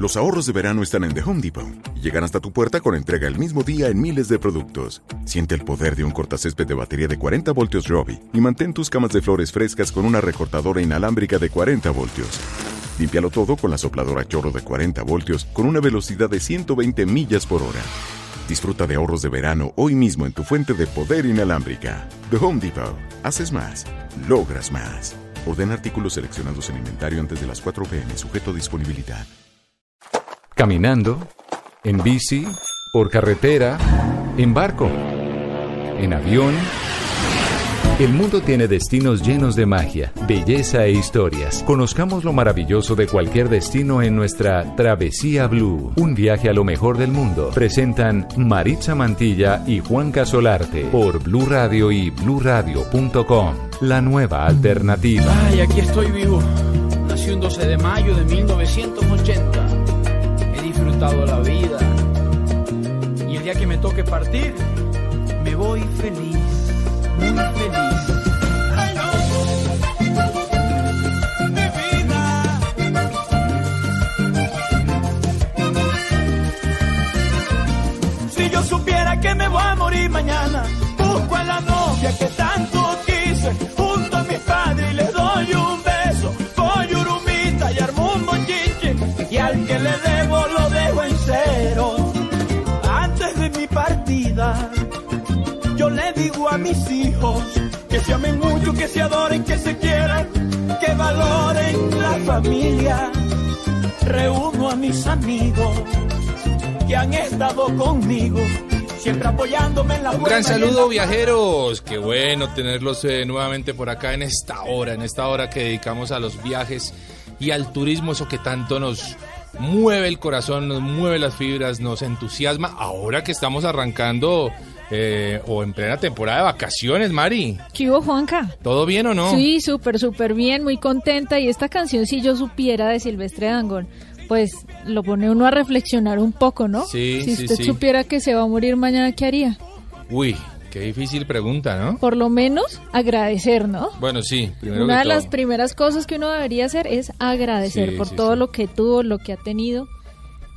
Los ahorros de verano están en The Home Depot y llegan hasta tu puerta con entrega el mismo día en miles de productos. Siente el poder de un cortacésped de batería de 40 voltios Robbie y mantén tus camas de flores frescas con una recortadora inalámbrica de 40 voltios. Límpialo todo con la sopladora chorro de 40 voltios con una velocidad de 120 millas por hora. Disfruta de ahorros de verano hoy mismo en tu fuente de poder inalámbrica. The Home Depot. Haces más, logras más. Orden artículos seleccionados en inventario antes de las 4 pm, sujeto a disponibilidad. Caminando, en bici, por carretera, en barco, en avión. El mundo tiene destinos llenos de magia, belleza e historias. Conozcamos lo maravilloso de cualquier destino en nuestra Travesía Blue. Un viaje a lo mejor del mundo. Presentan Maritza Mantilla y Juan Casolarte por Blue Radio y bluradio.com. La nueva alternativa. Ay, aquí estoy vivo. Nací un 12 de mayo de 1980. La vida. Y el día que me toque partir, me voy feliz, muy feliz. Si yo supiera que me voy a morir mañana, busco a la novia que tanto digo a mis hijos que se amen mucho, que se adoren, que se quieran, que valoren la familia. Reúno a mis amigos que han estado conmigo, siempre apoyándome en la Un gran saludo viajeros, qué bueno tenerlos eh, nuevamente por acá en esta hora, en esta hora que dedicamos a los viajes y al turismo, eso que tanto nos mueve el corazón, nos mueve las fibras, nos entusiasma, ahora que estamos arrancando eh, o en plena temporada de vacaciones, Mari, ¿Qué hubo, Juanca? ¿todo bien o no? Sí, súper, súper bien, muy contenta. Y esta canción, si yo supiera de Silvestre Dangón, pues lo pone uno a reflexionar un poco, ¿no? Sí, si sí, usted sí. supiera que se va a morir mañana, ¿qué haría? Uy, qué difícil pregunta, ¿no? Por lo menos agradecer, ¿no? Bueno, sí, primero Una que de las primeras cosas que uno debería hacer es agradecer Sí, por sí, todo sí. lo que tuvo, lo que ha tenido.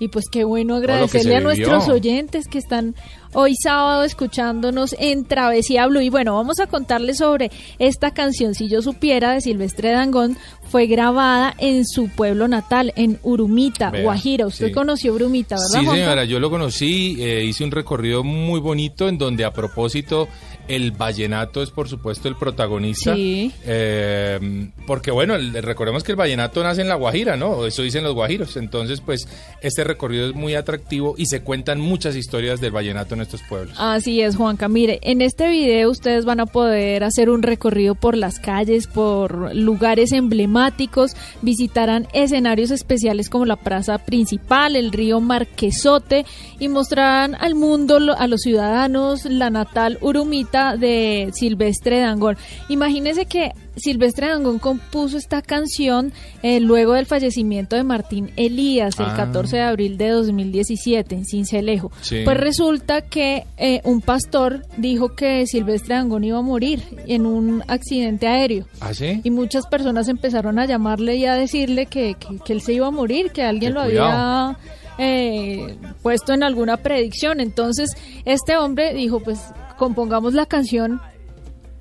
Y pues qué bueno agradecerle a nuestros oyentes que están hoy sábado escuchándonos en Travesía Blue. Y bueno, vamos a contarles sobre esta canción, Si yo supiera, de Silvestre Dangón. Fue grabada en su pueblo natal, en Urumita, Vea, Guajira. Usted sí. conoció Urumita, ¿verdad, Sí, Juanca? señora, yo lo conocí, eh, hice un recorrido muy bonito en donde a propósito el vallenato es por supuesto el protagonista. Sí. Eh, porque bueno, el- recordemos que el vallenato nace en la Guajira, ¿no? Eso dicen los guajiros. Entonces, pues este recorrido es muy atractivo y se cuentan muchas historias del vallenato en estos pueblos. Así es, Juanca. Mire, en este video ustedes van a poder hacer un recorrido por las calles, por lugares emblemáticos, visitarán escenarios especiales como la plaza principal, el río Marquesote y mostrarán al mundo, a los ciudadanos, la natal Urumita de Silvestre Dangón. Imagínense que Silvestre Dangón compuso esta canción eh, luego del fallecimiento de Martín Elías el Ah. 14 de abril de 2017 en Cincelejo. Sí. Pues resulta que eh, un pastor dijo que Silvestre Dangón iba a morir en un accidente aéreo. ¿Ah, sí? Y muchas personas empezaron a llamarle y a decirle que, que- que él se iba a morir, que alguien lo cuidado. había eh, puesto en alguna predicción. Entonces, este hombre dijo, pues compongamos la canción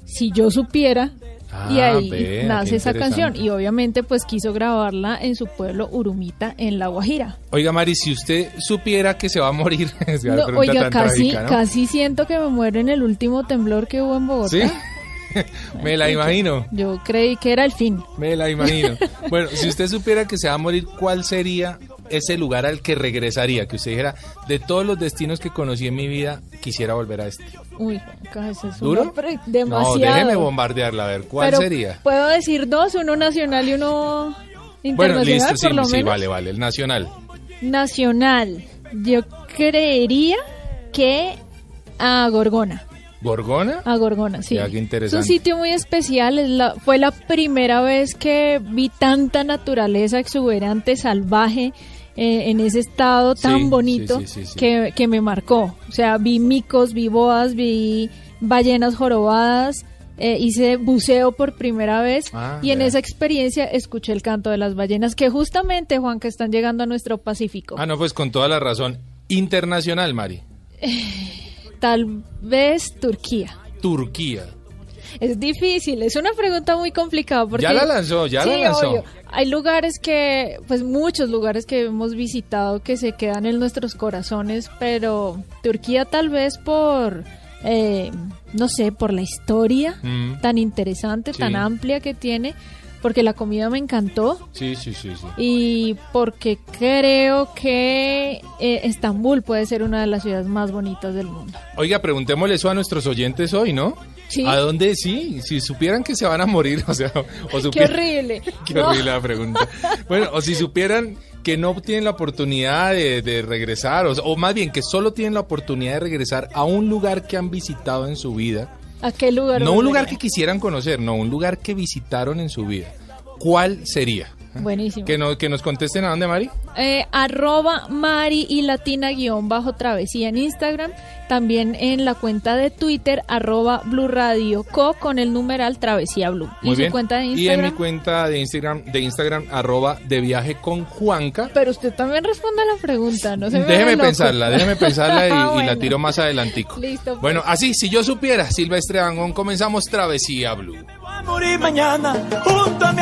Si yo supiera. y Ah, ahí nace esa canción. Y obviamente pues quiso grabarla en su pueblo Urumita, en La Guajira. Oiga, Mari, si usted supiera que se va a morir, es No, oiga, casi, trágica, ¿no? casi siento que me muero en el último temblor que hubo en Bogotá. Sí, me la imagino. Yo creí que era el fin. Me la imagino. Bueno, si usted supiera que se va a morir, ¿cuál sería ese lugar al que regresaría? Que usted dijera, de todos los destinos que conocí en mi vida, quisiera volver a este. Uy, casi es ¿Duro? pre- No, demasiado. déjeme bombardearla, a ver, ¿cuál Pero sería? Puedo decir dos, uno nacional y uno Bueno, internacional, listo, sí, por lo sí, menos. vale, vale, el nacional. Nacional. Yo creería que a Gorgona. ¿Gorgona? A Gorgona, sí. Ya, qué Es interesante. un sitio muy especial. es la- fue la primera vez que vi tanta naturaleza exuberante, salvaje, eh, en ese estado tan Sí, bonito sí, sí. Que, que me marcó. O sea, vi micos, vi boas, vi ballenas jorobadas eh, hice buceo por primera vez Ah, y en esa experiencia escuché el canto de las ballenas que justamente, Juan, que están llegando a nuestro Pacífico. Ah, no, pues con toda la razón. Internacional, Mari. Tal vez Turquía. Turquía. Es difícil, es una pregunta muy complicada porque Ya la lanzó, ya la lanzó. obvio. Hay lugares que, pues muchos lugares que hemos visitado que se quedan en nuestros corazones, pero Turquía tal vez por, eh, no sé, por la historia Mm. tan interesante, Sí. tan amplia que tiene, porque la comida me encantó Sí, sí, sí, sí. y porque creo que eh, Estambul puede ser una de las ciudades más bonitas del mundo. Oiga, preguntémosle eso a nuestros oyentes hoy, ¿no? Sí. ¿A dónde sí? Si supieran que se van a morir, o sea, o ¡Qué horrible! Qué No. horrible la pregunta. Bueno, o si supieran que no tienen la oportunidad de, de regresar, o, o más bien que solo tienen la oportunidad de regresar a un lugar que han visitado en su vida, ¿A qué lugar? no un lugar que quisieran conocer, no, un lugar que visitaron en su vida. ¿Cuál sería? Buenísimo. Que, no, que nos contesten a dónde, Mari. Eh, arroba Mari y Latina guion bajo travesía en Instagram. También en la cuenta de Twitter, arroba Blue Radio Co con el numeral Travesía Blue. Muy y bien. su cuenta de Y en mi Instagram. cuenta de Instagram, de Instagram, arroba de viaje con Juanca. Pero usted también responde a la pregunta, no se me Déjeme pensarla, déjeme pensarla y, Ah, y la bueno. tiro más adelantico. Listo, pues. Bueno, así, si yo supiera, Silvestre Dangón, comenzamos Travesía Blue. Voy a morir mañana junto a mi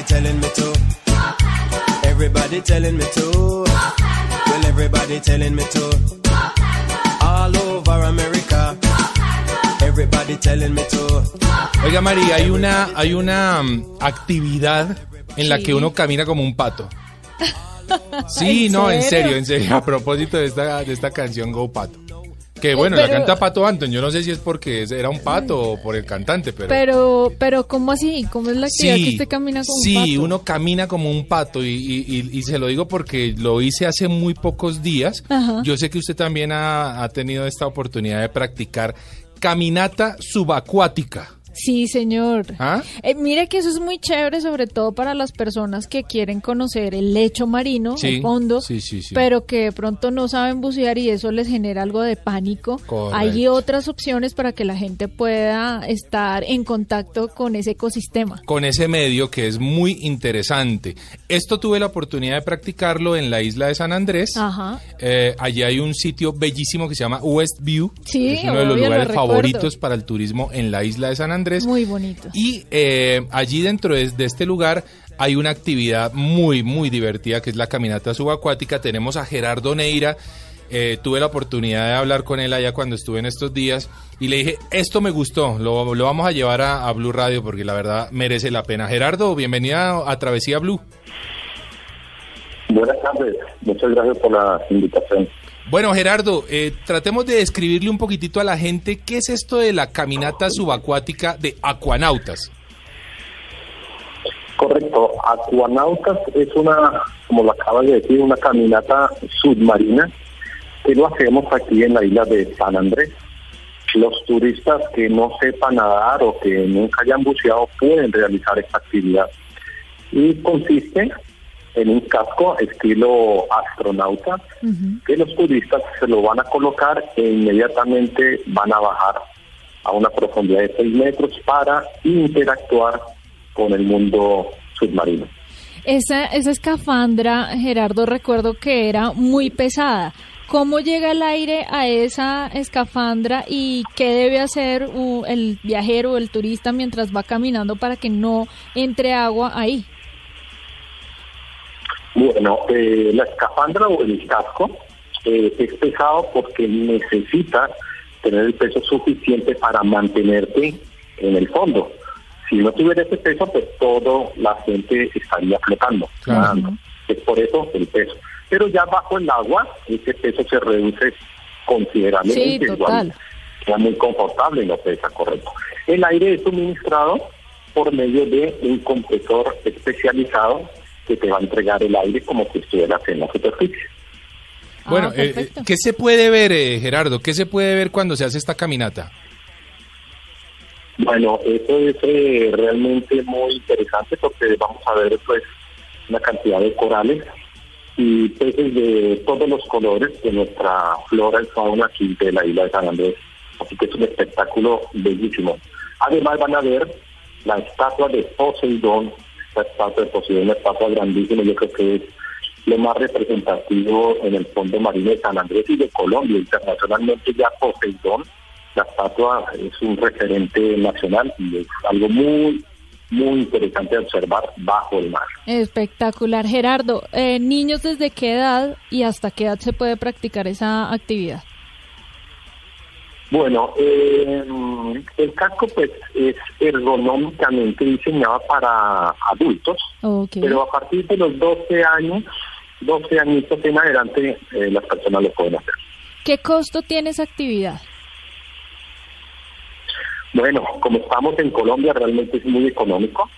Everybody telling me to. Everybody telling me to. Well, everybody telling me to. All over America. Everybody telling me to. Oiga, Mari, hay una, hay una mm, actividad en la Sí. que uno camina como un pato. Sí, ¿En no, en serio? serio, en serio. A propósito de esta, de esta canción Go Pato. Que bueno, la pero- canta Pato Anton. Yo no sé si es porque era un pato o por el cantante, pero. Pero, pero, ¿cómo así? ¿Cómo es la actividad que usted camina con sí, un pato? uno camina como un pato y, y- y- y se lo digo porque lo hice hace muy pocos días. Ajá. Yo sé que usted también ha, ha tenido esta oportunidad de practicar caminata subacuática. Sí, señor. ¿Ah? Eh, mire que eso es muy chévere, sobre todo para las personas que quieren conocer el lecho marino, Sí, el fondo, sí, sí, sí. pero que de pronto no saben bucear y eso les genera algo de pánico. Correcto. Hay otras opciones para que la gente pueda estar en contacto con ese ecosistema. con ese medio que es muy interesante. Esto tuve la oportunidad de practicarlo en la isla de San Andrés. Ajá. Eh, allí hay un sitio bellísimo que se llama Westview. Sí, es uno de los lo lugares favoritos para el turismo en la isla de San Andrés. Muy bonito. Y eh, allí dentro de, de este lugar hay una actividad muy, muy divertida que es la caminata subacuática. Tenemos a Gerardo Neira. Eh, tuve la oportunidad de hablar con él allá cuando estuve en estos días y le dije, esto me gustó, lo, lo vamos a llevar a, a Blue Radio porque la verdad merece la pena. Gerardo, bienvenida a Travesía Blue. Buenas tardes, muchas gracias por la invitación. Bueno, Gerardo, eh, tratemos de describirle un poquitito a la gente qué es esto de la caminata subacuática de acuanautas. Correcto, Acuanautas es una, como lo acabas de decir, una caminata submarina que lo hacemos aquí en la isla de San Andrés. Los turistas que no sepan nadar o que nunca hayan buceado pueden realizar esta actividad. Y consiste en un casco estilo astronauta que los turistas se lo van a colocar e inmediatamente van a bajar a una profundidad de 6 metros para interactuar con el mundo submarino. Esa, esa escafandra, Gerardo, recuerdo que era muy pesada. ¿Cómo llega el aire a esa escafandra y qué debe hacer uh, el viajero o el turista mientras va caminando para que no entre agua ahí? Bueno, eh, la escafandra o el casco eh, es pesado porque necesita tener el peso suficiente para mantenerte en el fondo. Si no tuviera ese peso, pues todo la gente estaría flotando. Claro. nadando. Es por eso el peso. Pero ya bajo el agua, ese peso se reduce considerablemente. Sí, total. queda muy confortable y no pesa, correcto. El aire es suministrado por medio de un compresor especializado que te va a entregar el aire como si estuvieras en la superficie. Bueno, Ah, eh, perfecto. ¿qué se puede ver, eh, Gerardo? ¿Qué se puede ver cuando se hace esta caminata? Bueno, eso es eh, realmente muy interesante porque vamos a ver pues una cantidad de corales y peces de todos los colores de nuestra flora y fauna aquí de la isla de San Andrés. Así que es un espectáculo bellísimo. Además van a ver la estatua de Poseidón, estatua de Poseidón, una estatua grandísima, yo creo que es lo más representativo en el fondo marino de San Andrés y de Colombia. Internacionalmente ya Poseidón, la estatua es un referente nacional y es algo muy, muy interesante observar bajo el mar. Espectacular. Gerardo, eh, niños desde qué edad y hasta qué edad se puede practicar esa actividad? Bueno, eh, el casco pues es ergonómicamente diseñado para adultos, pero a partir de los 12 años, 12 añitos en adelante, eh, las personas lo pueden hacer. ¿Qué costo tiene esa actividad? Bueno, como estamos en Colombia, realmente es muy económico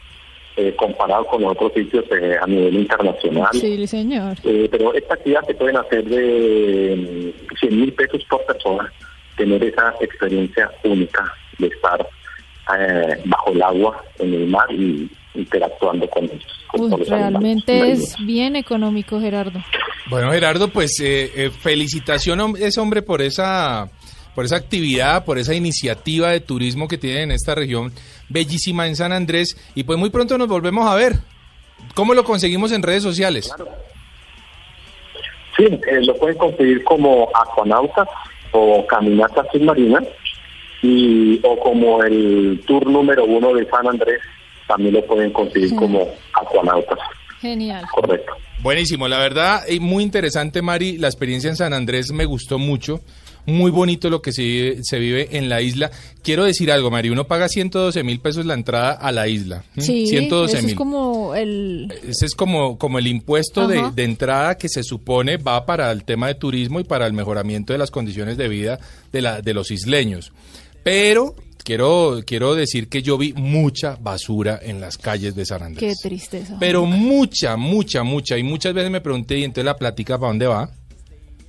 eh, comparado con otros sitios eh, a nivel internacional. Sí, señor. Eh, pero esta actividad se pueden hacer de 100 mil pesos por persona, tener esa experiencia única de estar eh, bajo el agua en el mar y interactuando con ellos. con Uy, todos los animales realmente es bien económico, Gerardo. Bueno, Gerardo, pues eh, eh, felicitación a ese hombre por esa, por esa actividad, por esa iniciativa de turismo que tiene en esta región bellísima en San Andrés. Y pues muy pronto nos volvemos a ver. ¿Cómo lo conseguimos en redes sociales? Sí, eh, lo pueden conseguir como acuanautas o caminatas submarinas y o como el tour número uno de San Andrés también lo pueden conseguir Sí. como acuanautas, Genial. correcto. Buenísimo, la verdad, y muy interesante, Mari. La experiencia en San Andrés me gustó mucho. Muy bonito lo que se vive, se vive en la isla. Quiero decir algo, Mari. Uno paga 112 mil pesos la entrada a la isla. Sí, 112 eso es mil. como el... Ese es como, como el impuesto de, de entrada que se supone va para el tema de turismo y para el mejoramiento de las condiciones de vida de, la, de los isleños. Pero quiero, quiero decir que yo vi mucha basura en las calles de San Qué tristeza. Pero mucha, mucha, mucha. Y muchas veces me pregunté, ¿y entonces la plática para dónde va?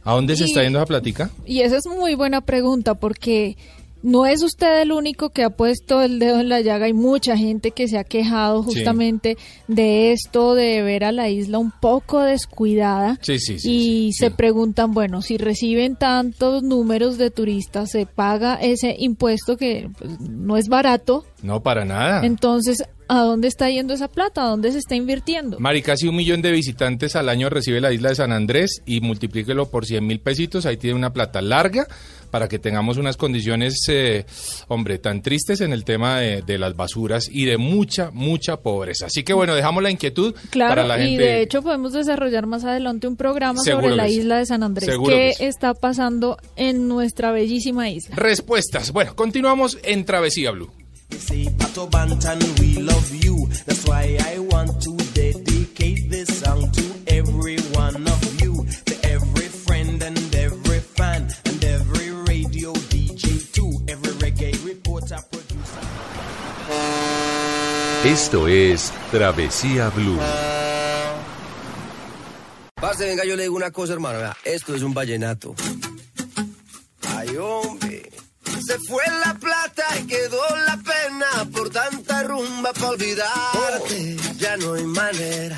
¿A dónde se Y- está yendo esa plática? Y esa es muy buena pregunta porque no es usted el único que ha puesto el dedo en la llaga. Hay mucha gente que se ha quejado Sí. justamente de esto, de ver a la isla un poco descuidada. Sí, sí, sí. y se preguntan, bueno, si reciben tantos números de turistas, se paga ese impuesto que pues, no es barato. No, para nada. Entonces, ¿a dónde está yendo esa plata? ¿A dónde se está invirtiendo? Mari, casi un millón de visitantes al año recibe la isla de San Andrés y multiplíquelo por 100 mil pesitos, ahí tiene una plata larga para que tengamos unas condiciones, eh, hombre, tan tristes en el tema de, de las basuras y de mucha, mucha pobreza. Así que bueno, dejamos la inquietud Claro, para la y gente. de hecho podemos desarrollar más adelante un programa Seguro sobre la isla de San Andrés. Seguro ¿Qué está pasando en nuestra bellísima isla? Respuestas. Bueno, continuamos en Travesía Blue. Esto es Travesía Blue. Parce, venga, yo le digo una cosa, hermano. vea, esto es un vallenato. Ay, hombre. Se fue la plata y quedó la pena por tanta rumba para olvidarte. Ya no hay manera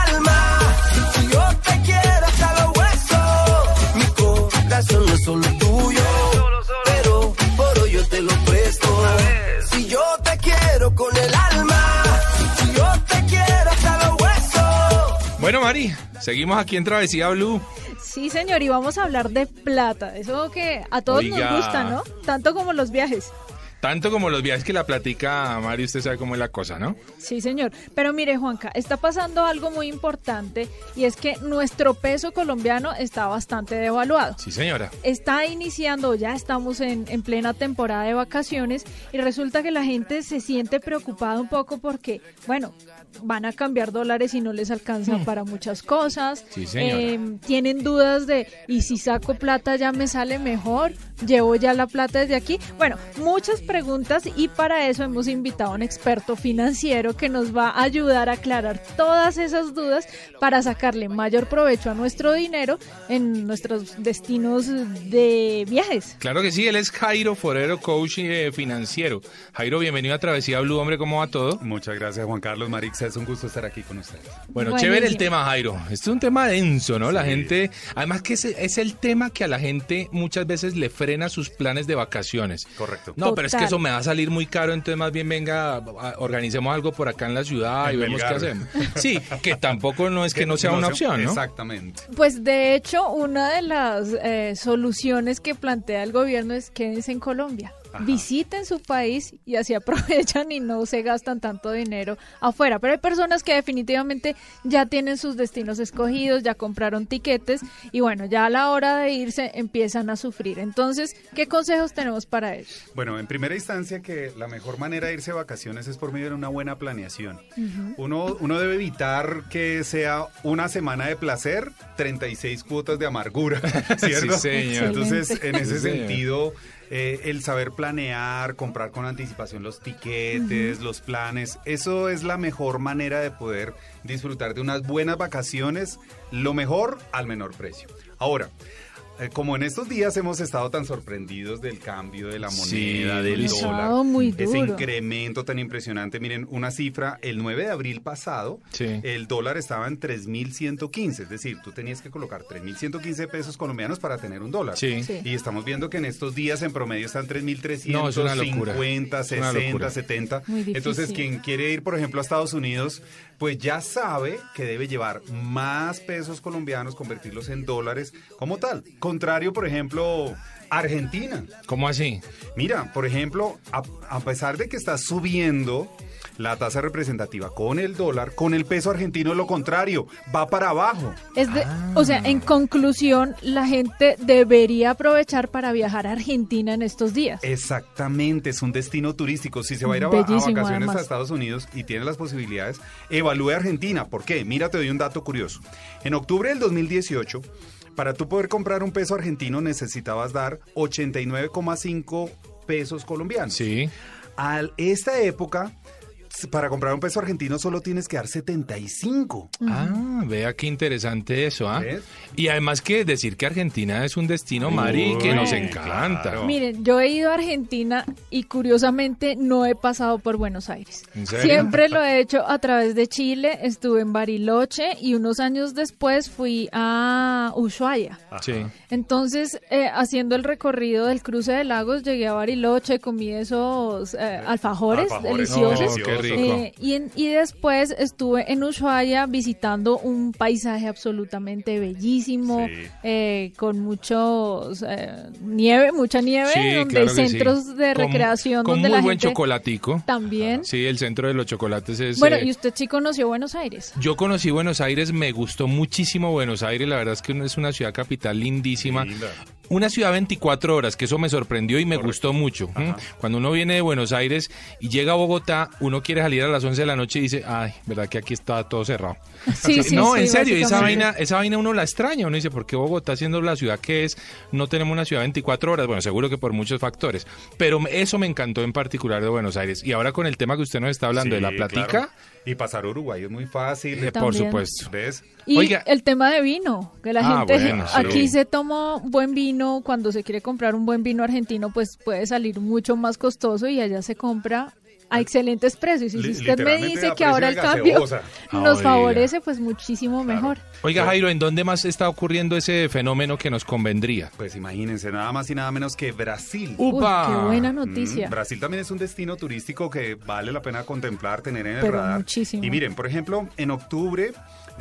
Bueno, Mari, seguimos aquí en Travesía Blue. Sí, señor, y vamos a hablar de plata. Eso que a todos Oiga. nos gusta, ¿no? Tanto como los viajes. Tanto como los viajes que la platica Mari, usted sabe cómo es la cosa, ¿no? Sí, señor. Pero mire, Juanca, está pasando algo muy importante y es que nuestro peso colombiano está bastante devaluado. Sí, señora. Está iniciando, ya estamos en, en plena temporada de vacaciones y resulta que la gente se siente preocupada un poco porque, bueno, van a cambiar dólares y no les alcanza para muchas cosas. Sí, señora. Eh, tienen dudas de, ¿y si saco plata ya me sale mejor? ¿Llevo ya la plata desde aquí? Bueno, muchas preguntas y para eso hemos invitado a un experto financiero que nos va a ayudar a aclarar todas esas dudas para sacarle mayor provecho a nuestro dinero en nuestros destinos de viajes. Claro que sí, él es Jairo Forero, coach eh, financiero. Jairo, bienvenido a Travesía Blue, hombre, ¿cómo va todo? Muchas gracias, Juan Carlos Marixa. Es un gusto estar aquí con ustedes. Bueno, Buenísimo. chévere el tema, Jairo. Este es un tema denso, ¿no? La gente, además que es, es el tema que a la gente muchas veces le frena sus planes de vacaciones. Correcto. No, pero es que eso me va a salir muy caro, entonces más bien venga, organicemos algo por acá en la ciudad y vemos qué hacemos. Sí, que tampoco no es que no sea una opción, ¿no? Exactamente. Pues de hecho, una de las eh, soluciones que plantea el gobierno es quédense en Colombia. Ajá. Visiten su país y así aprovechan y no se gastan tanto dinero afuera. Pero hay personas que definitivamente ya tienen sus destinos escogidos, ya compraron tiquetes y bueno, ya a la hora de irse empiezan a sufrir. Entonces, ¿qué consejos tenemos para ellos? Bueno, en primera instancia que la mejor manera de irse de vacaciones es por medio de una buena planeación. uno, uno debe evitar que sea una semana de placer, 36 cuotas de amargura, ¿cierto? Sí, señor. Entonces, en ese Sí, señor. Eh, el saber planear, comprar con anticipación los tiquetes, los planes, eso es la mejor manera de poder disfrutar de unas buenas vacaciones, lo mejor al menor precio. Ahora, como en estos días hemos estado tan sorprendidos del cambio de la Sí, moneda, del dólar, muy ese duro. incremento tan impresionante, miren, una cifra, el 9 de abril pasado, Sí. el dólar estaba en 3.115, es decir, tú tenías que colocar 3.115 pesos colombianos para tener un dólar. Sí. Sí. Y estamos viendo que en estos días en promedio están 3.350, No, es una locura. 50, Es una 60, locura. 70. Muy difícil. Entonces, quien quiere ir, por ejemplo, a Estados Unidos, pues ya sabe que debe llevar más pesos colombianos, convertirlos en dólares como tal. Contrario, por ejemplo, Argentina. ¿Cómo así? Mira, por ejemplo, a, a pesar de que está subiendo la tasa representativa con el dólar, con el peso argentino lo contrario, va para abajo. Es de, O sea, en conclusión, la gente debería aprovechar para viajar a Argentina en estos días. Exactamente, es un destino turístico. Si se va a ir a, vacaciones además. a Estados Unidos y tiene las posibilidades, evalúe Argentina. ¿Por qué? Mira, te doy un dato curioso. En octubre del 2018, para tú poder comprar un peso argentino necesitabas dar 89,5 pesos colombianos. Sí. A esta época, para comprar un peso argentino solo tienes que dar 75. Ah, vea qué interesante eso, ¿ah? Y además que decir que Argentina es un destino, Mari, que nos Uy, encanta. claro. Miren, yo he ido a Argentina y curiosamente no he pasado por Buenos Aires. ¿En serio? Siempre lo he hecho a través de Chile, estuve en Bariloche y unos años después fui a Ushuaia. Sí. Entonces, eh, haciendo el recorrido del cruce de lagos, llegué a Bariloche, comí esos eh, alfajores, Alfajores, deliciosos. Oh, qué rico. Eh, y, en- y después estuve en Ushuaia visitando un paisaje absolutamente bellísimo, Sí. eh, con muchos eh, nieve, mucha nieve, Sí, donde claro hay sí. centros de Con- recreación con donde muy la buen gente chocolatico. también. Sí, el centro de los chocolates es... Bueno, eh, y usted sí conoció Buenos Aires. Yo conocí Buenos Aires, me gustó muchísimo Buenos Aires, la verdad es que es una ciudad capital lindísima. Linda. Una ciudad 24 horas, que eso me sorprendió y me gustó mucho. Cuando uno viene de Buenos Aires y llega a Bogotá, uno quiere salir a las 11 de la noche y dice, ay, verdad que aquí está todo cerrado. Sí, sí, no, sí, en serio, esa vaina, esa vaina uno la extraña, uno dice, ¿por qué Bogotá siendo la ciudad que es, no tenemos una ciudad 24 horas? Bueno, seguro que por muchos factores, pero eso me encantó en particular de Buenos Aires. Y ahora con el tema que usted nos está hablando de la platica, claro. Y pasar a Uruguay es muy fácil. eh, por supuesto. ¿Ves? Y Oiga. el tema de vino, que la Ah, gente bueno, sí. aquí se toma buen vino, cuando se quiere comprar un buen vino argentino, pues puede salir mucho más costoso y allá se compra a excelentes precios. Y si usted me dice que ahora el cambio nos Oiga. favorece, pues muchísimo mejor. Oiga, Jairo, ¿en dónde más está ocurriendo ese fenómeno que nos convendría? Pues imagínense, nada más y nada menos que Brasil. Uy, ¡Upa! qué buena Mm, noticia. Brasil también es un destino turístico que vale la pena contemplar, tener en el Pero radar. muchísimo. Y miren, por ejemplo, en octubre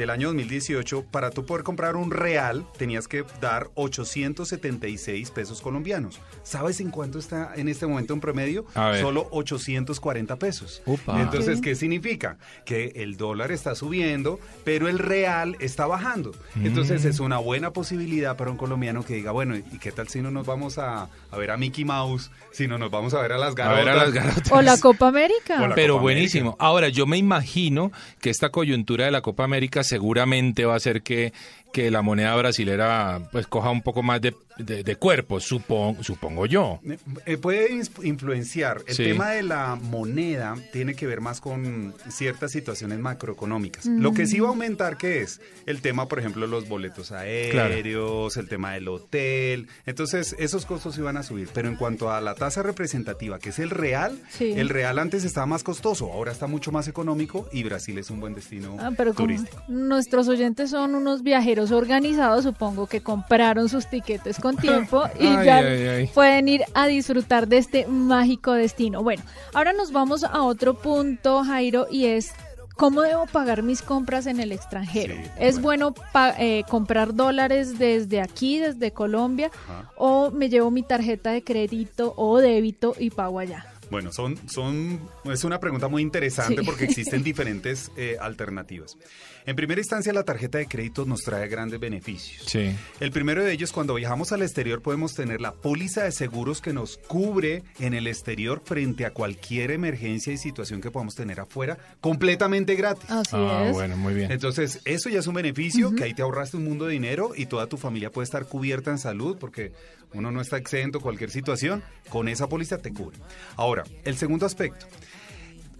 del año 2018, para tú poder comprar un real, tenías que dar 876 pesos colombianos. ¿Sabes en cuánto está en este momento en promedio? A ver. Solo 840 pesos. Entonces. ¿qué significa? Que el dólar está subiendo, pero el real está bajando. Entonces, es una buena posibilidad para un colombiano que diga, bueno, ¿y qué tal si no nos vamos a, a ver a Mickey Mouse? Si no nos vamos a ver a las A garotas. ver a las garotas. O la Copa América. La Pero Copa buenísimo. Ahora, yo me imagino que esta coyuntura de la Copa América seguramente va a hacer que, que la moneda brasilera pues coja un poco más de, de- de cuerpo, supongo, supongo yo. Eh, eh, puede influenciar. El Sí. tema de la moneda tiene que ver más con ciertas situaciones macroeconómicas. Lo que sí va a aumentar, ¿qué es? El tema, por ejemplo, los boletos aéreos, el tema del hotel. Entonces, esos costos iban a subir. Pero en cuanto a la tasa representativa, que es el real, Sí. el real antes estaba más costoso, ahora está mucho más económico y Brasil es un buen destino Ah, pero turístico. nuestros oyentes son unos viajeros organizados, supongo que compraron sus tiquetes con tiempo y Ay, ya ay, ay. pueden ir a disfrutar de este mágico destino. Bueno, ahora nos vamos a otro punto, Jairo, y es cómo debo pagar mis compras en el extranjero. Sí, ¿Es bueno eh, comprar dólares desde aquí, desde Colombia, Ajá. o me llevo mi tarjeta de crédito o débito y pago allá? Bueno, son, son, es una pregunta muy interesante Sí. porque existen diferentes eh, alternativas. En primera instancia, la tarjeta de crédito nos trae grandes beneficios. Sí. El primero de ellos, cuando viajamos al exterior, podemos tener la póliza de seguros que nos cubre en el exterior frente a cualquier emergencia y situación que podamos tener afuera, completamente gratis. Así Ah, es. bueno, muy bien. Entonces, eso ya es un beneficio, que ahí te ahorraste un mundo de dinero y toda tu familia puede estar cubierta en salud porque uno no está exento a cualquier situación, con esa póliza te cubre. Ahora, el segundo aspecto.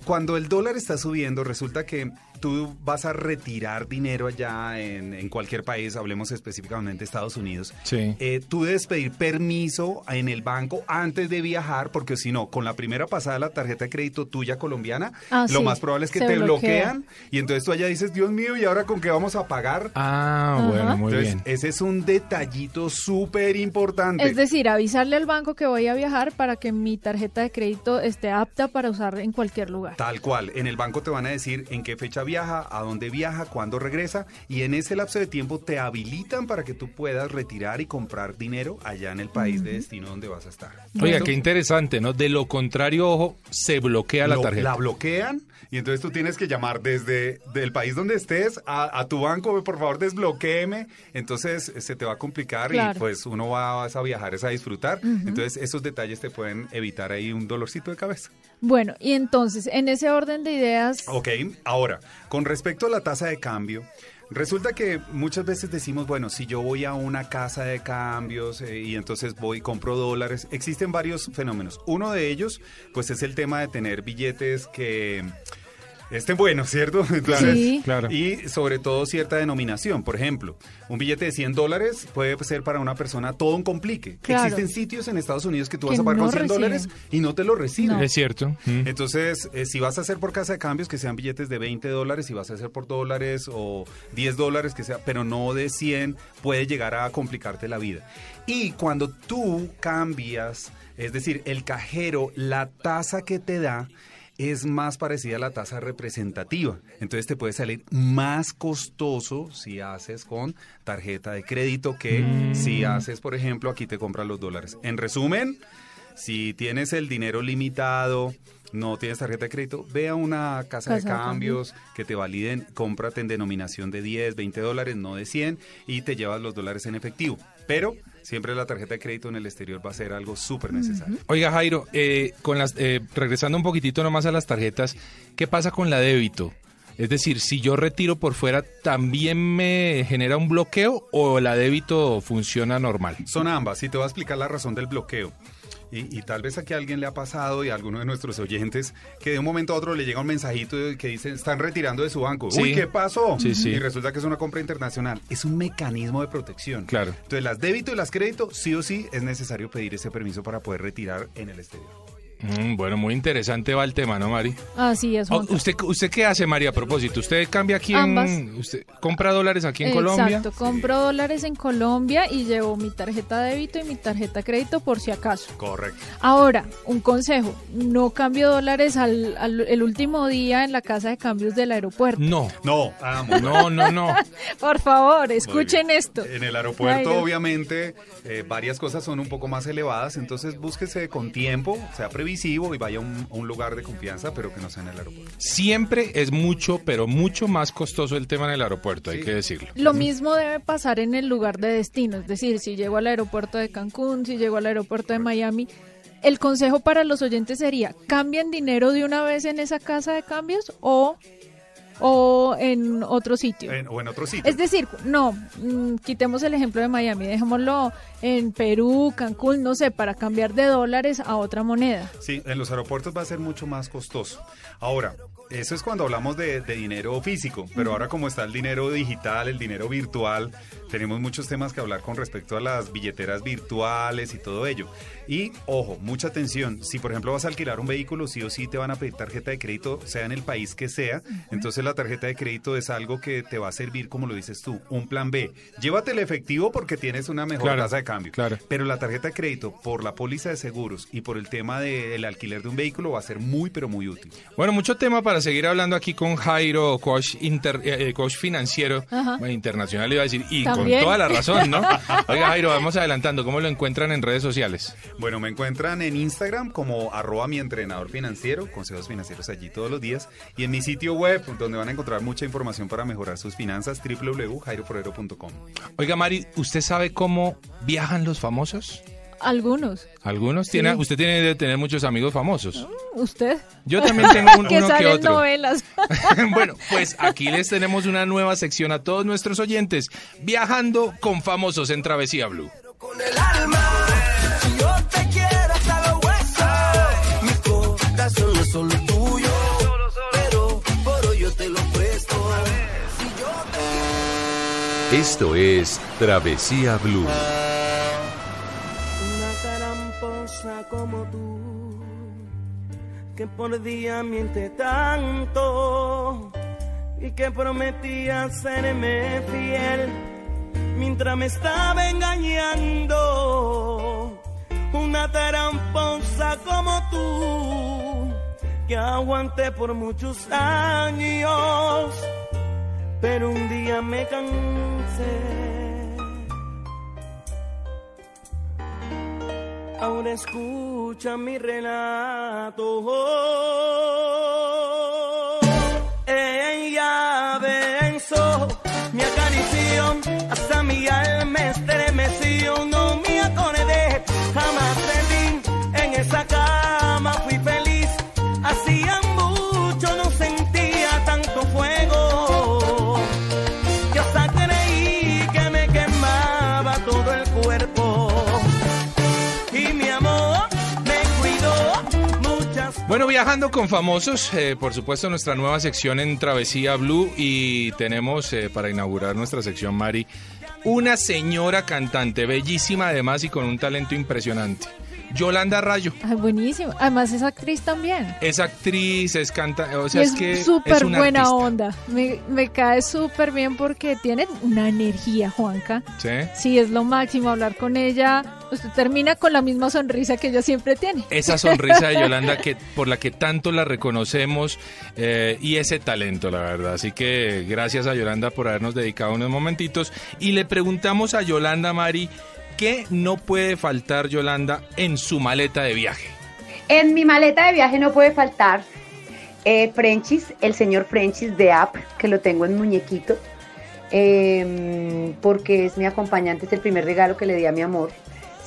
Cuando el dólar está subiendo, resulta que tú vas a retirar dinero allá en, en cualquier país, hablemos específicamente de Estados Unidos. Sí. Eh, tú debes pedir permiso en el banco antes de viajar, porque si no, con la primera pasada de la tarjeta de crédito tuya colombiana, Ah, lo sí, más probable es que se te bloquea. bloquean y entonces tú allá dices, Dios mío, ¿y ahora con qué vamos a pagar? Ah, Ajá. bueno, muy entonces, bien. ese es un detallito súper importante. Es decir, avisarle al banco que voy a viajar para que mi tarjeta de crédito esté apta para usar en cualquier lugar. Tal cual, en el banco te van a decir en qué fecha viaja, a dónde viaja, cuándo regresa y en ese lapso de tiempo te habilitan para que tú puedas retirar y comprar dinero allá en el país de destino donde vas a estar. Oiga, ¿Listo? qué interesante, ¿no? De lo contrario, ojo, se bloquea la Lo- tarjeta. La bloquean y entonces tú tienes que llamar desde del país donde estés a, a tu banco, por favor desbloquéeme. Entonces eh, se te va a complicar Claro. y pues uno va vas a viajar es a disfrutar. Entonces esos detalles te pueden evitar ahí un dolorcito de cabeza. Bueno, y entonces, en ese orden de ideas, Ok, ahora, con respecto a la tasa de cambio, resulta que muchas veces decimos, bueno, si yo voy a una casa de cambios eh, y entonces voy y compro dólares, existen varios fenómenos. Uno de ellos, pues es el tema de tener billetes que estén buenos, ¿cierto? Entonces, Sí. Claro. Y sobre todo cierta denominación. Por ejemplo, un billete de 100 dólares puede ser para una persona todo un complique. Claro. Existen sitios en Estados Unidos que tú Que vas a pagar no con 100 reciben. dólares y no te lo reciben. No. Es cierto. Mm. Entonces, eh, si vas a hacer por casa de cambios, que sean billetes de 20 dólares, si vas a hacer por dólares o 10 dólares, que sea, pero no de 100, puede llegar a complicarte la vida. Y cuando tú cambias, es decir, el cajero, la tasa que te da es más parecida a la tasa representativa. Entonces te puede salir más costoso si haces con tarjeta de crédito que si haces, por ejemplo, aquí te compras los dólares. En resumen, si tienes el dinero limitado, no tienes tarjeta de crédito, ve a una casa, de Casa de cambios que te validen, cómprate en denominación de 10, 20 dólares, no de 100, y te llevas los dólares en efectivo. Pero siempre la tarjeta de crédito en el exterior va a ser algo súper necesario. Oiga, Jairo, eh, con las, eh, regresando un poquitito nomás a las tarjetas, ¿qué pasa con la débito? Es decir, si yo retiro por fuera, ¿también me genera un bloqueo o la débito funciona normal? Son ambas, y te voy a explicar la razón del bloqueo. Y, y tal vez aquí a alguien le ha pasado y a alguno de nuestros oyentes que de un momento a otro le llega un mensajito que dice están retirando de su banco. Sí. Uy, ¿qué pasó? Sí, sí. Y resulta que es una compra internacional. Es un mecanismo de protección. Claro. Entonces las débito y las crédito sí o sí es necesario pedir ese permiso para poder retirar en el exterior. Mm, bueno, muy interesante va el tema, ¿no, Mari? Así es, Oh, Juanca. ¿Usted, ¿Usted qué hace, María, a propósito? ¿Usted cambia aquí Ambas. en... ¿Usted compra dólares aquí en Colombia? Exacto, compro dólares en Colombia y llevo mi tarjeta de débito y mi tarjeta de crédito por si acaso. Correcto. Ahora, un consejo, no cambio dólares al, al- el último día en la casa de cambios del aeropuerto. No. No, ah, No, no, no. Por favor, escuchen esto. En el aeropuerto, obviamente, eh, varias cosas son un poco más elevadas, entonces búsquese con tiempo, sea y vaya a un, a un lugar de confianza, pero que no sea en el aeropuerto. Siempre es mucho, pero mucho más costoso el tema en el aeropuerto, hay que decirlo. Lo mismo debe pasar en el lugar de destino, es decir, si llego al aeropuerto de Cancún, si llego al aeropuerto de Miami, el consejo para los oyentes sería, ¿cambien dinero de una vez en esa casa de cambios o, o en otro sitio? En- o en otro sitio. Es decir, no, mm, quitemos el ejemplo de Miami, dejémoslo en Perú, Cancún, no sé, para cambiar de dólares a otra moneda. Sí, en los aeropuertos va a ser mucho más costoso. Ahora, eso es cuando hablamos de, de dinero físico, pero ahora como está el dinero digital, el dinero virtual, tenemos muchos temas que hablar con respecto a las billeteras virtuales y todo ello. Y ojo, mucha atención, si por ejemplo vas a alquilar un vehículo, sí o sí te van a pedir tarjeta de crédito, sea en el país que sea, entonces la tarjeta de crédito es algo que te va a servir, como lo dices tú, un plan B. Llévate el efectivo porque tienes una mejor Claro, tasa de cambio. claro. Pero la tarjeta de crédito, por la póliza de seguros y por el tema del alquiler de un vehículo, va a ser muy, pero muy útil. Bueno, mucho tema para seguir hablando aquí con Jairo, coach, inter- eh, eh, coach financiero Ajá. bueno, internacional, iba a decir, y También. con toda la razón, ¿no? Oiga, Jairo, vamos adelantando, ¿cómo lo encuentran en redes sociales? Bueno, me encuentran en Instagram como arroba mi entrenador financiero, consejos financieros allí todos los días, y en mi sitio web, donde van a encontrar mucha información para mejorar sus finanzas, www.jairoforero.com. Oiga, Mari, ¿usted sabe cómo viajan los famosos? Algunos. Algunos tiene, usted tiene debe tener muchos amigos famosos. ¿Usted? Yo también tengo un- que uno que otro. novelas. bueno, pues aquí les tenemos una nueva sección a todos nuestros oyentes, viajando con famosos en Travesía Blue. Con el alma, si yo te quiero hasta los huesos, mi corazón no es solo tuyo, pero por hoy yo te lo presto. Si yo te Esto es Travesía Blue. Que por día miente tanto y que prometía serme fiel mientras me estaba engañando. Una taramposa como tú, que aguanté por muchos años, pero un día me cansé. Ahora escucha mi relato. Ella venció, me acarició, hasta mi alma estremeció. No me acordé jamás viajando con famosos, eh, por supuesto nuestra nueva sección en Travesía Blue y tenemos eh, para inaugurar nuestra sección, Mari, una señora cantante, bellísima además y con un talento impresionante. Yolanda Rayo. Ay, buenísimo. Además es actriz también. Es actriz, es cantante, o sea, y es, es que súper es una buena artista. onda. Me, me cae súper bien porque tiene una energía, Juanca. ¿Sí? Sí, es lo máximo hablar con ella. Usted termina con la misma sonrisa que ella siempre tiene. Esa sonrisa de Yolanda que por la que tanto la reconocemos eh, y ese talento, la verdad. Así que gracias a Yolanda por habernos dedicado unos momentitos. Y le preguntamos a Yolanda Mari, ¿qué no puede faltar Yolanda en su maleta de viaje? En mi maleta de viaje no puede faltar eh, Frenchis, el señor Frenchis de App, que lo tengo en muñequito, eh, porque es mi acompañante, es el primer regalo que le di a mi amor.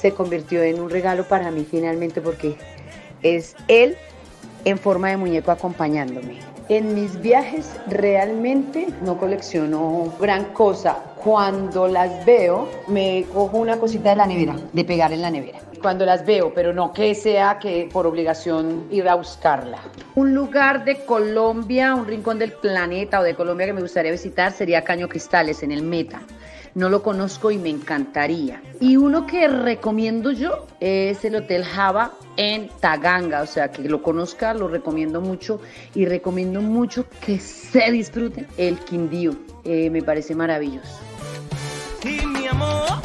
Se convirtió en un regalo para mí finalmente porque es él en forma de muñeco acompañándome. En mis viajes realmente no colecciono gran cosa. Cuando las veo, me cojo una cosita de la nevera, de pegar en la nevera. Cuando las veo, pero no que sea que por obligación ir a buscarla. Un lugar de Colombia, un rincón del planeta o de Colombia que me gustaría visitar sería Caño Cristales en el Meta. No lo conozco y me encantaría. Y uno que recomiendo yo es el Hotel Java en Taganga, o sea, que lo conozca, lo recomiendo mucho y recomiendo mucho que se disfrute el Quindío. Eh, me parece maravilloso. Mi amor,